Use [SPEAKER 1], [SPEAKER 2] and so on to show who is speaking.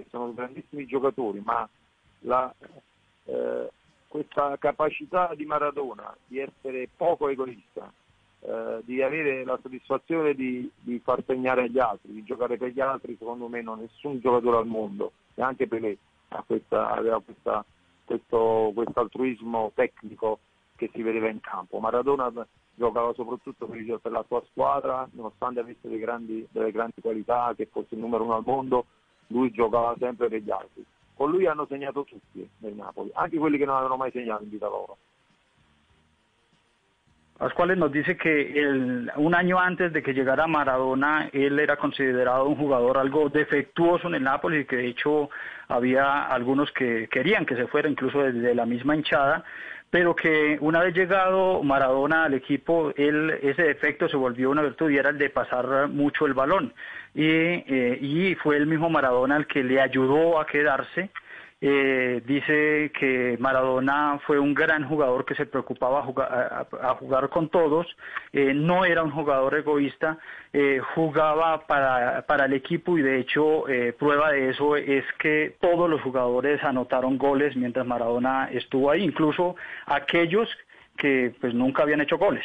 [SPEAKER 1] Che sono grandissimi giocatori, ma la, eh, questa capacità di Maradona di essere poco egoista, eh, di avere la soddisfazione di, di, far segnare agli altri, di giocare per gli altri, secondo me non nessun giocatore al mondo, e anche Pelé questa, aveva questa, questo altruismo tecnico che si vedeva in campo. Maradona giocava soprattutto per, la sua squadra, nonostante avesse grandi, delle grandi qualità, che fosse il numero uno al mondo, lui giocava sempre per gli altri. Con lui hanno segnato tutti nel Napoli, anche quelli che non avevano mai segnato in vita loro.
[SPEAKER 2] Pascuales nos dice que un año antes de que llegara Maradona, él era considerado un jugador algo defectuoso en el Napoli y que de hecho había algunos que querían que se fuera, incluso desde la misma hinchada, pero que una vez llegado Maradona al equipo, él, ese defecto se volvió una virtud y era el de pasar mucho el balón. Y, eh, y fue el mismo Maradona el que le ayudó a quedarse eh, dice que Maradona fue un gran jugador que se preocupaba a jugar, con todos, eh, no era un jugador egoísta, eh, jugaba para, para, el equipo y de hecho prueba de eso es que todos los jugadores anotaron goles mientras Maradona estuvo ahí, incluso aquellos que pues nunca habían hecho goles.